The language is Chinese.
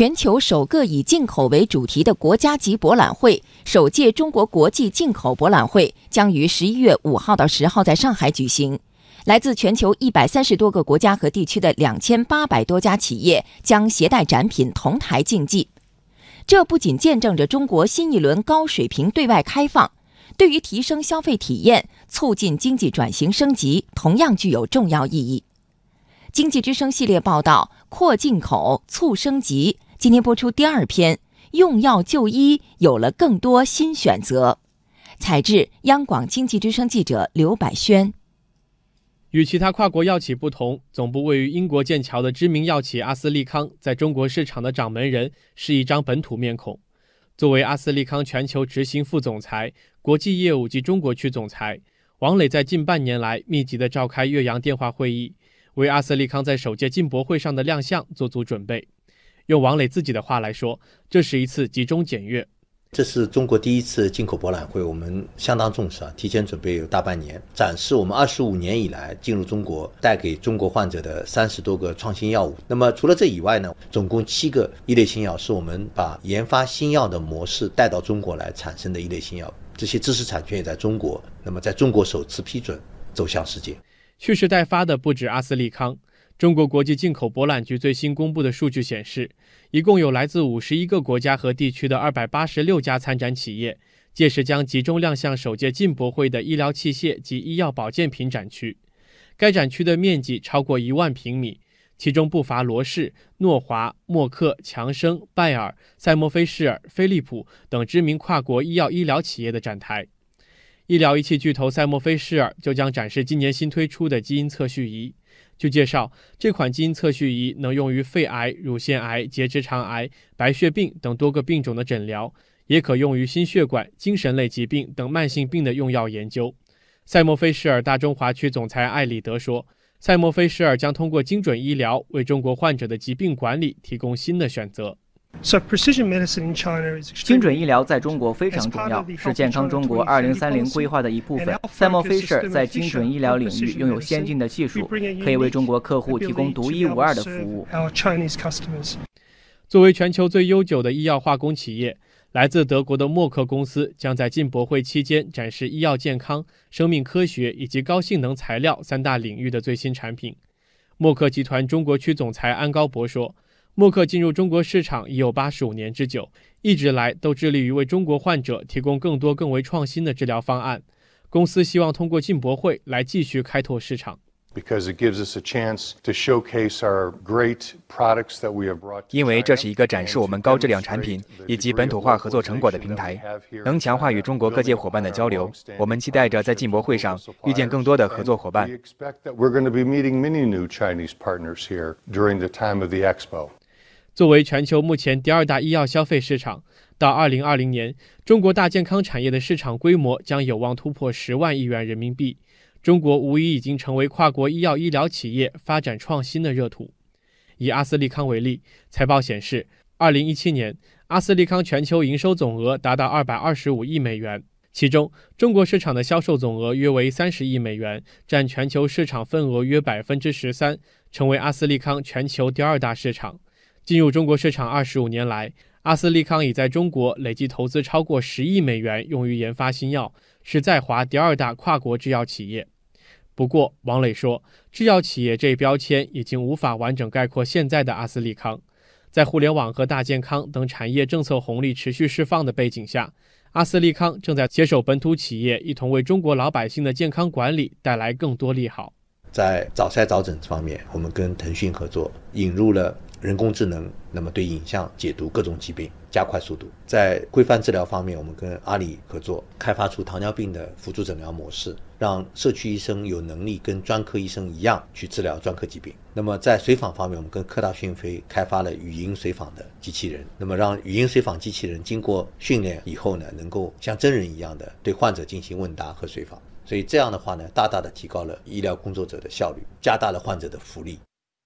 全球首个以进口为主题的国家级博览会——首届中国国际进口博览会，将于十一月五号到十号在上海举行。来自全球一百三十多个国家和地区的两千八百多家企业将携带展品同台竞技。这不仅见证着中国新一轮高水平对外开放，对于提升消费体验、促进经济转型升级，同样具有重要意义。经济之声系列报道：扩进口，促升级。今天播出第二篇：用药就医有了更多新选择。采制：央广经济之声记者刘百轩。与其他跨国药企不同，总部位于英国剑桥的知名药企阿斯利康在中国市场的掌门人是一张本土面孔。作为阿斯利康全球执行副总裁、国际业务及中国区总裁，王磊在近半年来密集地召开岳阳电话会议。为阿斯利康在首届进博会上的亮相做足准备。用王磊自己的话来说，这是一次集中检阅。这是中国第一次进口博览会，我们相当重视啊，提前准备有大半年，展示我们二十五年以来进入中国带给中国患者的三十多个创新药物。那么除了这以外呢，总共七个一类新药是我们把研发新药的模式带到中国来产生的一类新药，这些知识产权也在中国，那么在中国首次批准走向世界。蓄势待发的不止阿斯利康。中国国际进口博览局最新公布的数据显示，一共有来自五十一个国家和地区的二百八十六家参展企业，届时将集中亮相首届进博会的医疗器械及医药保健品展区。该展区的面积超过一万平米，其中不乏罗氏、诺华、默克、强生、拜耳、赛默菲士尔、飞利浦等知名跨国医药医疗企业的展台。医疗仪器巨头赛默菲士尔就将展示今年新推出的基因测序仪。据介绍，这款基因测序仪能用于肺癌、乳腺癌、结直肠癌、白血病等多个病种的诊疗，也可用于心血管、精神类疾病等慢性病的用药研究。赛默菲士尔大中华区总裁艾里德说：“赛默菲士尔将通过精准医疗，为中国患者的疾病管理提供新的选择。”精准医疗在中国非常重要，是健康中国2030规划的一部分。赛默菲士尔在精准医疗领域拥有先进的技术，可以为中国客户提供独一无二的服务。作为全球最悠久的医药化工企业，来自德国的默克公司将在进博会期间展示医药健康、生命科学以及高性能材料三大领域的最新产品。默克集团中国区总裁安高博说。默克进入中国市场已有八十五年之久，一直来都致力于为中国患者提供更多更为创新的治疗方案。公司希望通过进博会来继续开拓市场。因为这是一个展示我们高质量产品以及本土化合作成果的平台，能强化与中国各界伙伴的交流。我们期待着在进博会上遇见更多的合作伙伴。作为全球目前第二大医药消费市场，到二零二零年，中国大健康产业的市场规模将有望突破十万亿元人民币。中国无疑已经成为跨国医药医疗企业发展创新的热土。以阿斯利康为例，财报显示，二零一七年阿斯利康全球营收总额达到二百二十五亿美元，其中中国市场的销售总额约为三十亿美元，占全球市场份额约百分之十三，成为阿斯利康全球第二大市场。进入中国市场二十五年来，阿斯利康已在中国累计投资超过十亿美元，用于研发新药。是在华第二大跨国制药企业。不过，王磊说，制药企业这一标签已经无法完整概括现在的阿斯利康。在互联网和大健康等产业政策红利持续释放的背景下，阿斯利康正在携手本土企业，一同为中国老百姓的健康管理带来更多利好。在早筛早诊方面，我们跟腾讯合作，引入了。人工智能，那么对影像解读各种疾病加快速度。在规范治疗方面，我们跟阿里合作，开发出糖尿病的辅助诊疗模式，让社区医生有能力跟专科医生一样去治疗专科疾病。那么在随访方面，我们跟科大讯飞开发了语音随访的机器人，那么让语音随访机器人经过训练以后呢，能够像真人一样的对患者进行问答和随访。所以这样的话呢，大大的提高了医疗工作者的效率，加大了患者的福利。